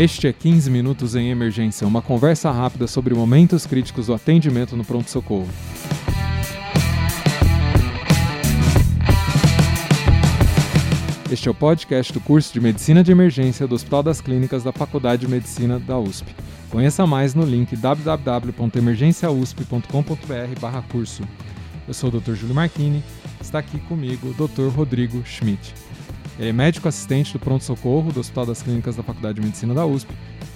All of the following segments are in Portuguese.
Este é 15 Minutos em Emergência, uma conversa rápida sobre momentos críticos do atendimento no pronto-socorro. Este é o podcast do curso de Medicina de Emergência do Hospital das Clínicas da Faculdade de Medicina da USP. Conheça mais no link www.emergenciausp.com.br/curso. Eu sou o Dr. Júlio Marchini, está aqui comigo o Dr. Rodrigo Schmidt. Ele é médico assistente do pronto-socorro do Hospital das Clínicas da Faculdade de Medicina da USP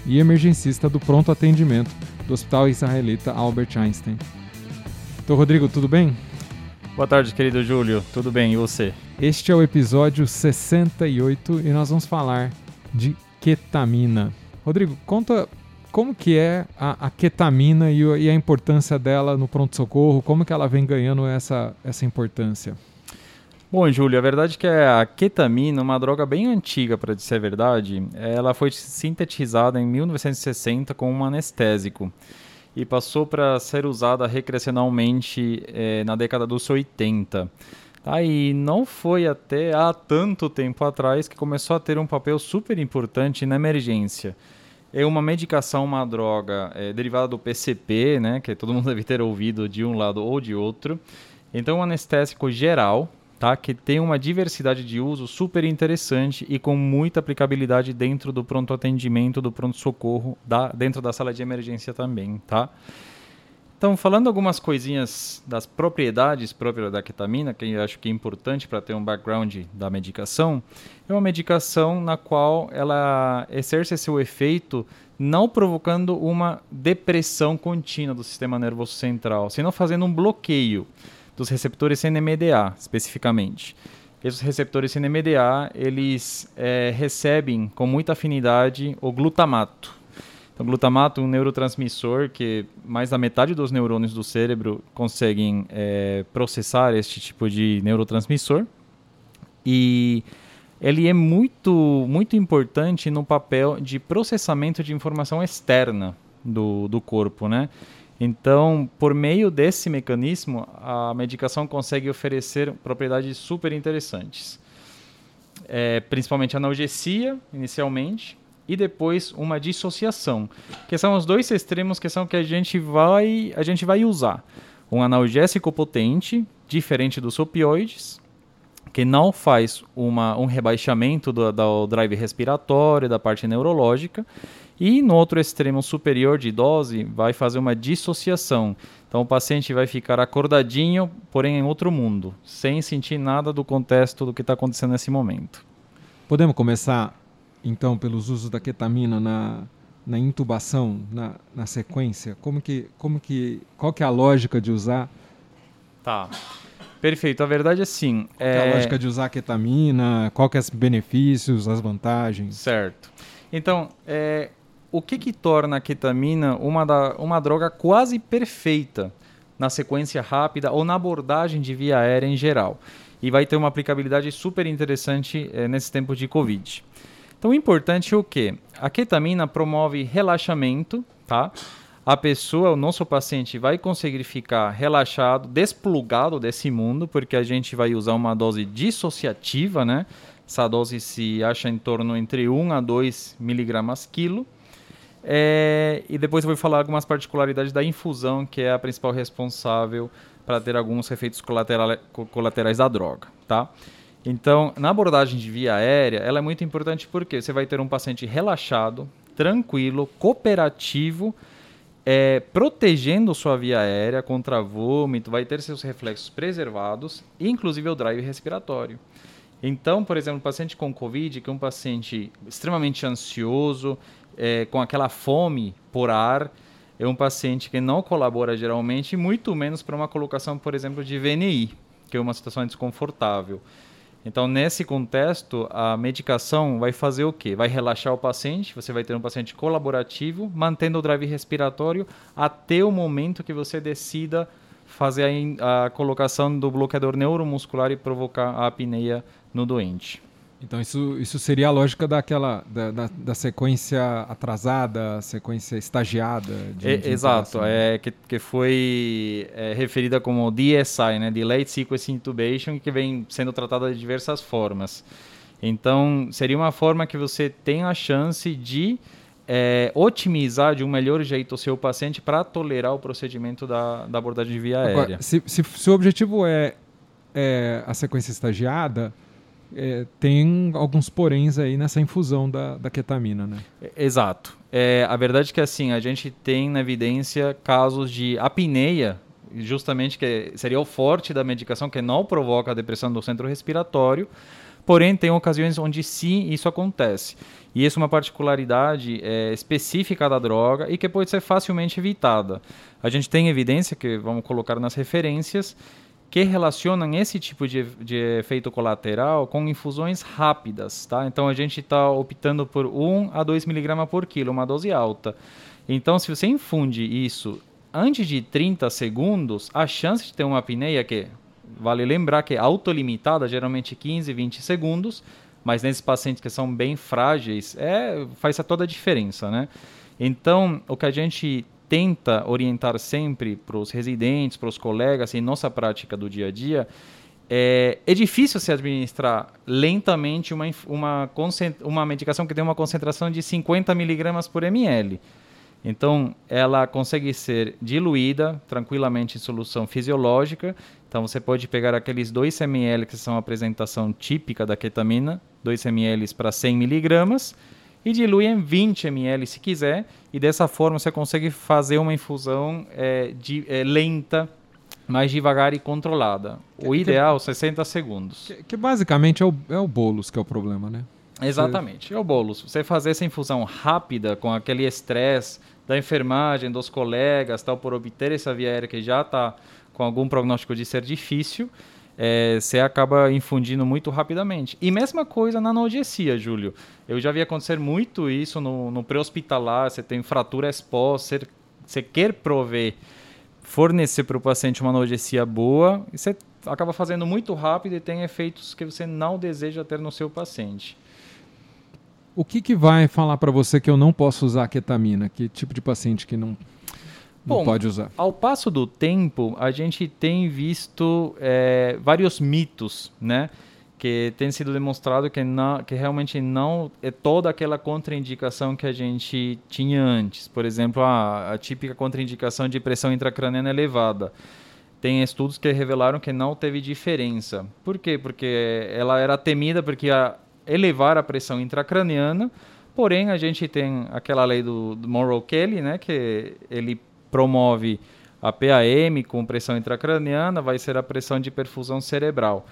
e emergencista do pronto atendimento do Hospital Israelita Albert Einstein. Então, Rodrigo, tudo bem? Boa tarde, querido Júlio. Tudo bem, e você? Este é o episódio 68 e nós vamos falar de ketamina. Rodrigo, conta como que é a, a ketamina e, e, a importância dela no pronto-socorro, como que ela vem ganhando essa, essa importância? Bom, Júlio, a verdade é que a ketamina, uma droga bem antiga, para dizer a verdade, ela foi sintetizada em 1960 como um anestésico e passou para ser usada recreacionalmente eh, na década dos 80. Tá, e não foi até há tanto tempo atrás que começou a ter um papel super importante na emergência. É uma medicação, uma droga é, derivada do PCP, né, que todo mundo deve ter ouvido de um lado ou de outro. Então, um anestésico geral, tá? que tem uma diversidade de uso super interessante e com muita aplicabilidade dentro do pronto atendimento, do pronto socorro, da, dentro da sala de emergência também, tá? Então, falando algumas coisinhas das propriedades próprias da ketamina, que eu acho que é importante para ter um background da medicação, é uma medicação na qual ela exerce seu efeito não provocando uma depressão contínua do sistema nervoso central, senão fazendo um bloqueio dos receptores NMDA, especificamente. Esses receptores NMDA, eles é, recebem com muita afinidade o glutamato. Então, glutamato é um neurotransmissor que mais da metade dos neurônios do cérebro conseguem é, processar este tipo de neurotransmissor. E ele é muito, muito importante no papel de processamento de informação externa do, do corpo, né? Então, por meio desse mecanismo, a medicação consegue oferecer propriedades super interessantes. É, principalmente analgesia, inicialmente, e depois uma dissociação, que são os dois extremos que são que a gente vai, a gente vai usar. Um analgésico potente, diferente dos opioides, que não faz uma, um rebaixamento do, do drive respiratório, da parte neurológica, e no outro extremo superior de dose, vai fazer uma dissociação. Então o paciente vai ficar acordadinho, porém em outro mundo, sem sentir nada do contexto do que está acontecendo nesse momento. Podemos começar então pelos usos da ketamina na, na intubação, na, na sequência? Como que, como que, qual que é a lógica de usar? Tá. Perfeito. A verdade é sim. Qual é... é a lógica de usar a ketamina? Qual que é os benefícios, as vantagens? Certo. Então, é, o que, que torna a ketamina uma, da, uma droga quase perfeita na sequência rápida ou na abordagem de via aérea em geral. E vai ter uma aplicabilidade super interessante é, nesse tempo de Covid. Então, o importante é o que? A ketamina promove relaxamento, tá? A pessoa, o nosso paciente, vai conseguir ficar relaxado, desplugado desse mundo, porque a gente vai usar uma dose dissociativa, né? Essa dose se acha em torno entre 1 a 2 miligramas quilo. É, e depois eu vou falar algumas particularidades da infusão, que é a principal responsável para ter alguns efeitos colaterais da droga, tá? Então, na abordagem de via aérea, ela é muito importante porque você vai ter um paciente relaxado, tranquilo, cooperativo, é, protegendo sua via aérea contra vômito, vai ter seus reflexos preservados, inclusive o drive respiratório. Então, por exemplo, um paciente com Covid, que é um paciente extremamente ansioso, é, com aquela fome por ar, é um paciente que não colabora geralmente, muito menos para uma colocação, por exemplo, de VNI, que é uma situação desconfortável. Então, nesse contexto, a medicação vai fazer o quê? Vai relaxar o paciente, você vai ter um paciente colaborativo, mantendo o drive respiratório até o momento que você decida fazer a, a colocação do bloqueador neuromuscular e provocar a apneia no doente. Então isso, isso seria a lógica daquela da, da, da sequência atrasada, sequência estagiada. De, é, de exato, é que, que foi é, referida como DSI, né, Delayed Sequence Intubation, que vem sendo tratada de diversas formas. Então seria uma forma que você tem a chance de é, otimizar de um melhor jeito o seu paciente para tolerar o procedimento da, da abordagem de via Agora, aérea. Se, se, se, o objetivo é, é a sequência estagiada, é, tem alguns poréns aí nessa infusão da, da ketamina, né? Exato. É, a verdade é que assim, a gente tem na evidência casos de apneia, justamente que seria o forte da medicação que não provoca a depressão do centro respiratório, porém tem ocasiões onde sim isso acontece. E isso é uma particularidade é, específica da droga e que pode ser facilmente evitada. A gente tem evidência, que vamos colocar nas referências, que relacionam esse tipo de, de efeito colateral com infusões rápidas. Tá? Então a gente está optando por 1 a 2 miligramas por quilo, uma dose alta. Então, se você infunde isso antes de 30 segundos, a chance de ter uma apneia que vale lembrar que é autolimitada, geralmente 15, 20 segundos, mas nesses pacientes que são bem frágeis, é, faz toda a diferença, né? Então, o que a gente tenta orientar sempre para os residentes, para os colegas, em nossa prática do dia a dia, é, é difícil se administrar lentamente uma, uma, uma medicação que tem uma concentração de 50 miligramas por ml. Então, ela consegue ser diluída tranquilamente em solução fisiológica. Então, você pode pegar aqueles 2 ml que são a apresentação típica da ketamina, 2 ml para 100 miligramas, e dilui em 20 ml se quiser. E dessa forma você consegue fazer uma infusão é, de, é, lenta, mais devagar e controlada. O que, ideal, que, 60 segundos. Que, que basicamente é o, é o bolos que é o problema, né? Exatamente, você... é o bolos. Você fazer essa infusão rápida, com aquele estresse da enfermagem, dos colegas, tal, por obter essa via aérea que já está com algum prognóstico de ser difícil, é, você acaba infundindo muito rapidamente. E mesma coisa na analgesia, Júlio. Eu já vi acontecer muito isso no, no pré-hospitalar, você tem fratura exposta, você, quer prover, fornecer para o paciente uma analgesia boa, e você acaba fazendo muito rápido e tem efeitos que você não deseja ter no seu paciente. O que, que vai falar para você que eu não posso usar ketamina? Que tipo de paciente que não, não Bom, pode usar? Ao passo do tempo, a gente tem visto é, vários mitos, né? Que tem sido demonstrado que, não, que realmente não é toda aquela contraindicação que a gente tinha antes. Por exemplo, a, a típica contraindicação de pressão intracraniana elevada tem estudos que revelaram que não teve diferença. Por quê? Porque ela era temida porque a, elevar a pressão intracraniana, porém a gente tem aquela lei do, do Monroe Kelly, né, que ele promove a PAM com pressão intracraniana, vai ser a pressão de perfusão cerebral.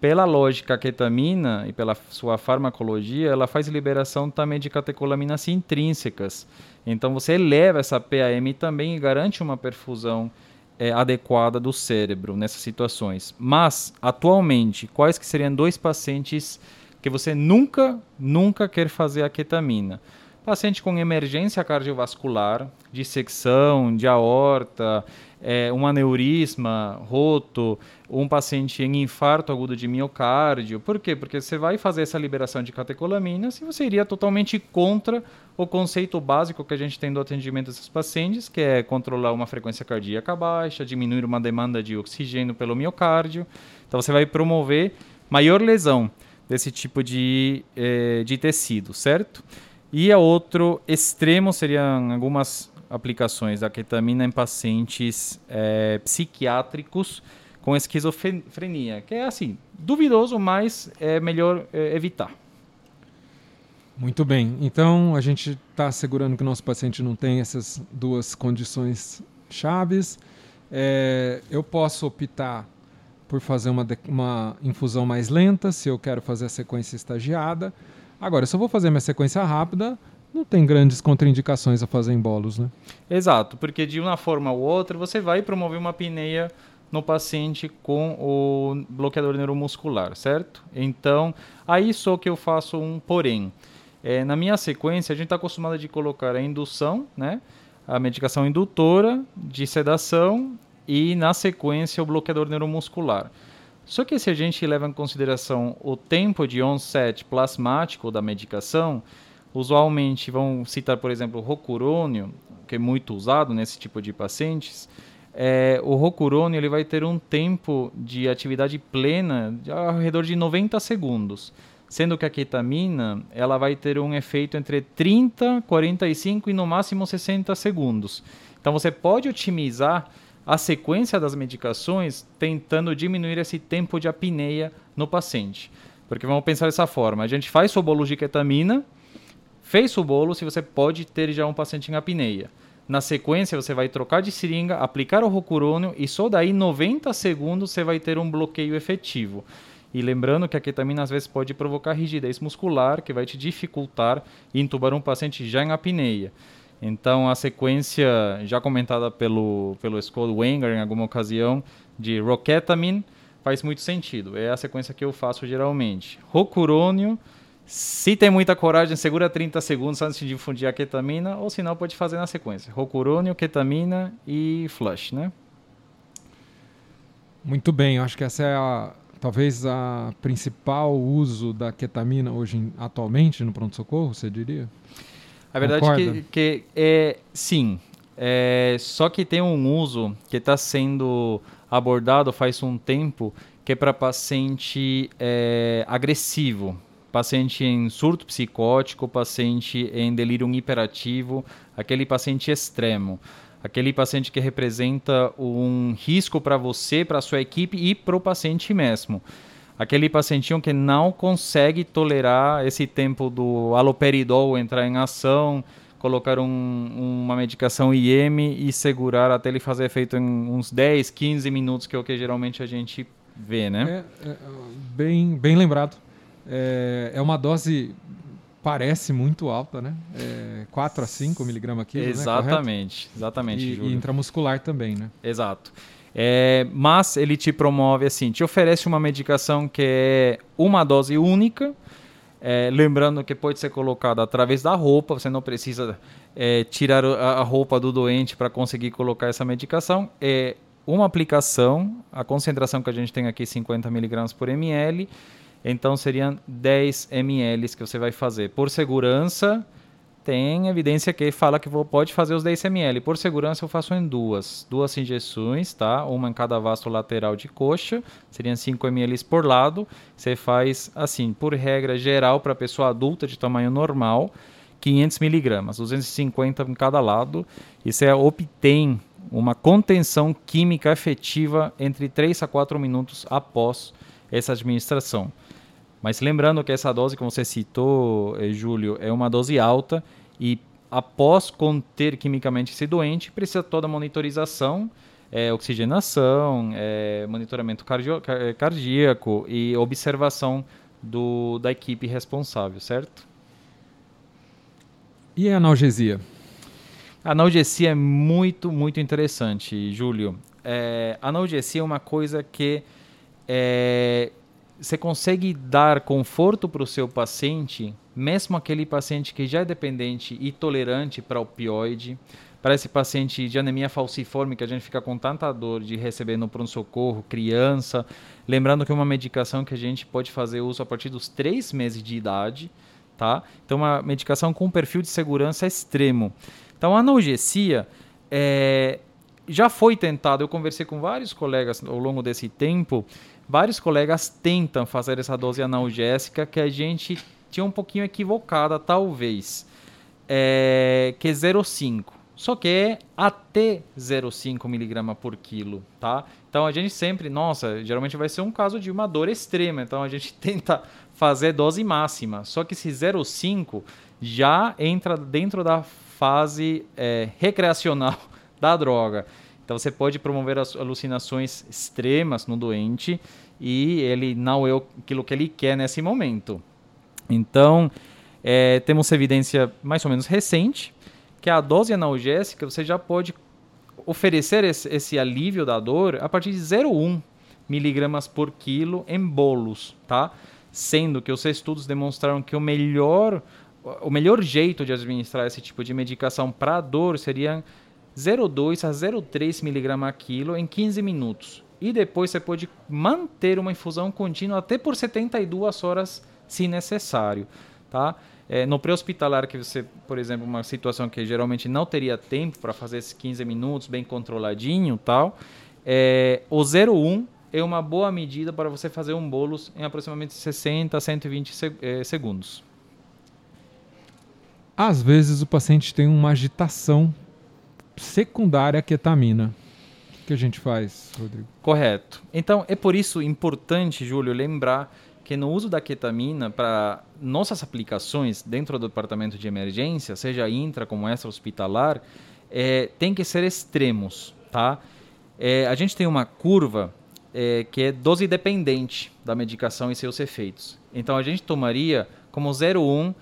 Pela lógica, a ketamina e pela sua farmacologia, ela faz liberação também de catecolaminas intrínsecas. Então você eleva essa PAM também e garante uma perfusão é, adequada do cérebro nessas situações. Mas, atualmente, quais que seriam dois pacientes que você nunca, nunca quer fazer a ketamina. Paciente com emergência cardiovascular, dissecção de aorta, é, um aneurisma roto, um paciente em infarto agudo de miocárdio. Por quê? Porque você vai fazer essa liberação de catecolaminas e você iria totalmente contra o conceito básico que a gente tem do atendimento desses pacientes, que é controlar uma frequência cardíaca baixa, diminuir uma demanda de oxigênio pelo miocárdio. Então você vai promover maior lesão desse tipo de, eh, de tecido, certo? E a outro extremo seriam algumas aplicações da ketamina em pacientes eh, psiquiátricos com esquizofrenia, que é assim, duvidoso, mas é melhor eh, evitar. Muito bem. Então, a gente está assegurando que o nosso paciente não tem essas duas condições chaves. É, eu posso optar por fazer uma, uma infusão mais lenta, se eu quero fazer a sequência estagiada. Agora, se eu vou fazer minha sequência rápida, não tem grandes contraindicações a fazer em bolos, né? Exato, porque de uma forma ou outra você vai promover uma apneia no paciente com o bloqueador neuromuscular, certo? Então, aí só que eu faço um porém. É, na minha sequência, a gente está acostumado de colocar a indução, né? A medicação indutora de sedação e, na sequência, o bloqueador neuromuscular. Só que se a gente leva em consideração o tempo de onset plasmático da medicação, usualmente vão citar, por exemplo, o rocurônio, que é muito usado nesse tipo de pacientes. É, o rocurônio ele vai ter um tempo de atividade plena de ao redor de 90 segundos. sendo que a ketamina ela vai ter um efeito entre 30, 45 e no máximo 60 segundos. Então você pode otimizar a sequência das medicações tentando diminuir esse tempo de apneia no paciente. Porque vamos pensar dessa forma: a gente faz seu bolo de ketamina, fez o bolo, se você pode ter já um paciente em apneia. Na sequência, você vai trocar de seringa, aplicar o rocurônio e só daí 90 segundos você vai ter um bloqueio efetivo. E lembrando que a ketamina às vezes pode provocar rigidez muscular, que vai te dificultar intubar um paciente já em apneia. Então, a sequência já comentada pelo, pelo Scott Wenger em alguma ocasião de roketamine faz muito sentido. É a sequência que eu faço geralmente. Rocurônio, se tem muita coragem, segura 30 segundos antes de difundir a ketamina, ou se não, pode fazer na sequência. Rocurônio, ketamina e flush, né? Muito bem, acho que essa é a, talvez a principal uso da ketamina hoje atualmente no pronto-socorro, você diria? A verdade é que, que é sim. É, só que tem um uso que está sendo abordado faz um tempo que é para paciente é, agressivo, paciente em surto psicótico, paciente em delírio hiperativo, aquele paciente extremo, aquele paciente que representa um risco para você, para sua equipe e para o paciente mesmo. Aquele pacientinho que não consegue tolerar esse tempo do aloperidol entrar em ação, colocar um, uma medicação IM e segurar até ele fazer efeito em uns 10, 15 minutos, que é o que geralmente a gente vê, né? É, é, bem, bem lembrado. É, é uma dose parece muito alta, né? É 4 a 5 miligramas quilo, Exatamente, né? exatamente. E, e, intramuscular também, né? Exato. É, mas ele te promove assim, te oferece uma medicação que é uma dose única, é, lembrando que pode ser colocada através da roupa, você não precisa é, tirar a, roupa do doente para conseguir colocar essa medicação. É uma aplicação, a concentração que a gente tem aqui 50 miligramas por ml, então seriam 10 ml que você vai fazer. Por segurança, tem evidência que fala que pode fazer os 10 ml. Por segurança, eu faço em duas. Duas injeções, tá? Uma em cada vasto lateral de coxa, seriam 5 ml por lado. Você faz assim, por regra geral, para pessoa adulta de tamanho normal, 500 miligramas, 250 em cada lado. E você obtém uma contenção química efetiva entre 3 a 4 minutos após essa administração. Mas lembrando que essa dose que você citou, eh, Júlio, é uma dose alta e após conter quimicamente esse doente, precisa toda a monitorização, é, oxigenação, é, monitoramento cardíaco e observação do, da equipe responsável, certo? E a analgesia? A analgesia é muito, muito interessante, Júlio. É, a analgesia é uma coisa que é, você consegue dar conforto para o seu paciente, mesmo aquele paciente que já é dependente e tolerante para opioide, para esse paciente de anemia falciforme que a gente fica com tanta dor de receber no pronto-socorro, criança. Lembrando que é uma medicação que a gente pode fazer uso a partir dos três meses de idade, tá? Então, uma medicação com um perfil de segurança extremo. Então, a analgesia é, já foi tentado, eu conversei com vários colegas ao longo desse tempo, vários colegas tentam fazer essa dose analgésica que a gente tinha um pouquinho equivocada, talvez, é, que é 0,5. Só que é até 0,5 miligrama por quilo, tá? Então a gente sempre, nossa, geralmente vai ser um caso de uma dor extrema, então a gente tenta fazer dose máxima. Só que esse 0,5 já entra dentro da fase é, recreacional da droga. Então você pode promover as alucinações extremas no doente e ele não é aquilo que ele quer nesse momento. Então, é, temos evidência mais ou menos recente que a dose analgésica você já pode oferecer esse, esse alívio da dor a partir de 0,1 miligramas por quilo em bolos, tá? Sendo que os estudos demonstraram que o melhor, o melhor jeito de administrar esse tipo de medicação para dor seria 0,2 a 0,3 mg quilo em 15 minutos. E depois você pode manter uma infusão contínua até por 72 horas, se necessário. Tá? É, no pré-hospitalar, que você, por exemplo, uma situação que geralmente não teria tempo para fazer esses 15 minutos bem controladinho tal, é, o 01 é uma boa medida para você fazer um bolos em aproximadamente 60 a 120 seg eh, segundos. Às vezes o paciente tem uma agitação secundária à ketamina. O que a gente faz, Rodrigo? Correto. Então é por isso importante, Júlio, lembrar que no uso da ketamina para nossas aplicações dentro do departamento de emergência, seja intra como extra hospitalar, é, tem que ser extremos, tá? É, a gente tem uma curva é, que é dose dependente da medicação e seus efeitos. Então a gente tomaria como 0,1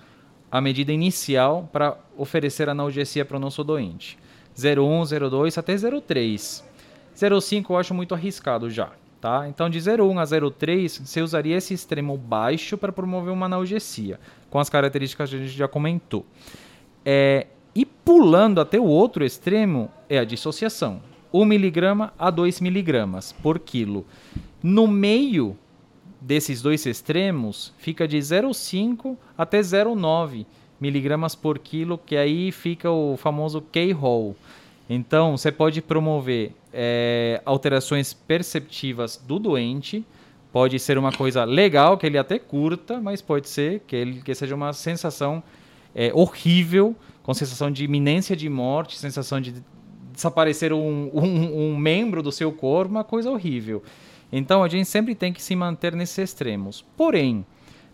a medida inicial para oferecer analgesia para o nosso doente. 0,1, 0,2 até 0,3. 0,5 eu acho muito arriscado já. Tá? Então, de 0,1 a 0,3, você usaria esse extremo baixo para promover uma analgesia, com as características que a gente já comentou. É, e pulando até o outro extremo é a dissociação. 1 mg a 2 mg por quilo. No meio desses dois extremos, fica de 0,5 até 0,9 miligramas por quilo, que aí fica o famoso K-Hall. Então, você pode promover é, alterações perceptivas do doente. Pode ser uma coisa legal, que ele até curta, mas pode ser que, ele, que seja uma sensação é, horrível, com sensação de iminência de morte, sensação de desaparecer um, um, um membro do seu corpo, uma coisa horrível. Então, a gente sempre tem que se manter nesses extremos. Porém,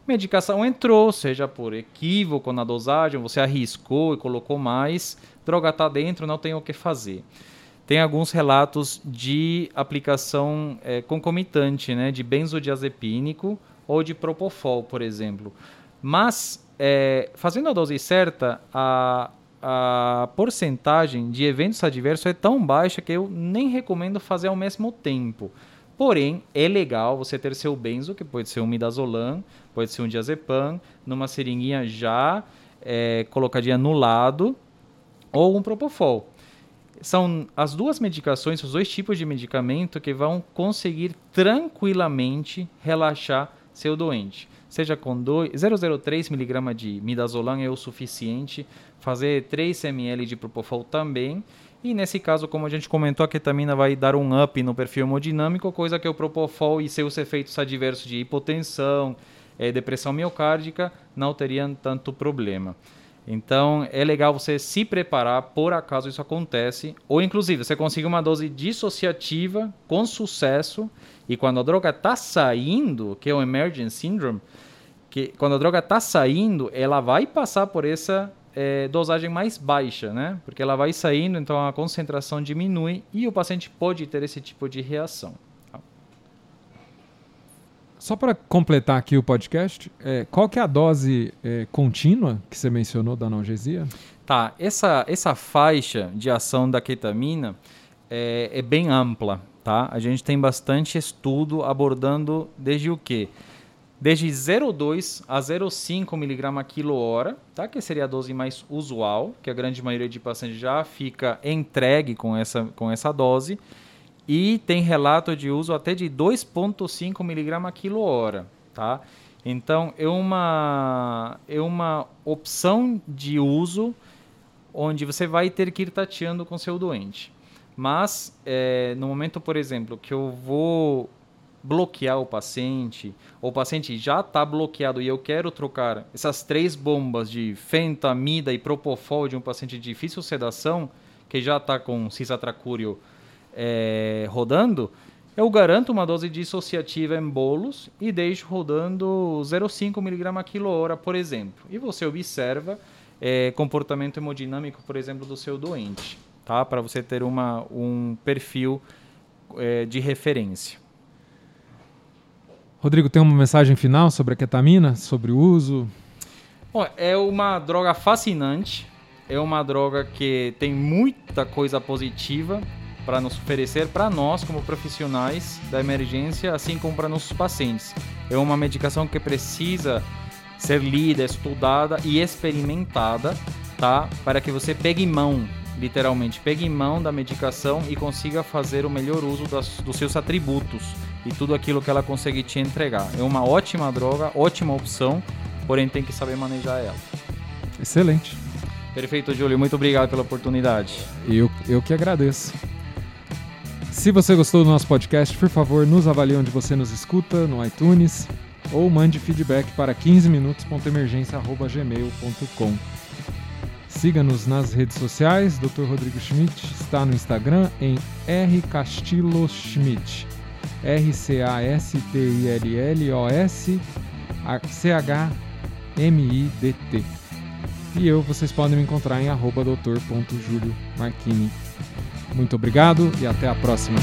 medicação entrou, seja por equívoco na dosagem, você arriscou e colocou mais, droga está dentro, não tem o que fazer. Tem alguns relatos de aplicação é, concomitante, né, de benzodiazepínico ou de propofol, por exemplo. Mas, é, fazendo a dose certa, a, a porcentagem de eventos adversos é tão baixa que eu nem recomendo fazer ao mesmo tempo. Porém, é legal você ter seu benzo, que pode ser um midazolam, pode ser um diazepam, numa seringuinha já é, colocadinha no lado, ou um propofol. São as duas medicações, os dois tipos de medicamento que vão conseguir tranquilamente relaxar seu doente. Seja com 0,03 mg de midazolam é o suficiente, fazer 3 ml de propofol também e nesse caso, como a gente comentou, a ketamina vai dar um up no perfil hemodinâmico, coisa que o propofol e seus efeitos adversos de hipotensão, é, depressão miocárdica não teriam tanto problema. Então é legal você se preparar por acaso isso acontece, ou inclusive você conseguir uma dose dissociativa com sucesso e quando a droga está saindo, que é o emergent syndrome, que quando a droga está saindo, ela vai passar por essa é, dosagem mais baixa, né? Porque ela vai saindo, então a concentração diminui e o paciente pode ter esse tipo de reação. Tá? Só para completar aqui o podcast, é, qual que é a dose é, contínua que você mencionou da analgesia? Tá, essa, essa faixa de ação da ketamina é, é bem ampla, tá? A gente tem bastante estudo abordando desde o que? Desde 0,2 a 0,5 mg quilo hora, tá? que seria a dose mais usual, que a grande maioria de pacientes já fica entregue com essa, com essa dose, e tem relato de uso até de 2,5 mg quilo hora. Tá? Então, é uma, é uma opção de uso onde você vai ter que ir tateando com seu doente. Mas, é, no momento, por exemplo, que eu vou bloquear o paciente, ou o paciente já está bloqueado e eu quero trocar essas três bombas de fentamida e propofol de um paciente de difícil sedação, que já está com cisatracúrio é, rodando, eu garanto uma dose dissociativa em bolos e deixo rodando 0,5 mg quilo hora, por exemplo. E você observa é, comportamento hemodinâmico, por exemplo, do seu doente, tá? Para você ter uma, um perfil é, de referência. Rodrigo, tem uma mensagem final sobre a ketamina, sobre o uso? Bom, é uma droga fascinante, é uma droga que tem muita coisa positiva para nos oferecer para nós como profissionais da emergência, assim como para nossos pacientes. É uma medicação que precisa ser lida, estudada e experimentada, tá? Para que você pegue mão, literalmente, pegue mão da medicação e consiga fazer o melhor uso das, dos seus atributos e tudo aquilo que ela consegue te entregar. É uma ótima droga, ótima opção, porém tem que saber manejar ela. Excelente. Perfeito, Júlio. Muito obrigado pela oportunidade. Eu, eu que agradeço. Se você gostou do nosso podcast, por favor, nos avalie onde você nos escuta, no iTunes, ou mande feedback para 15minutos.emergência.gmail.com. Siga-nos nas redes sociais, Dr. Rodrigo Schmidt está no Instagram em rcastilloschmidt. R-C-A-S-T-I-L-L-O-S C-H-M-I-D-T. E eu, vocês podem me encontrar em arroba doutor.julio Marchini. Muito obrigado e até a próxima.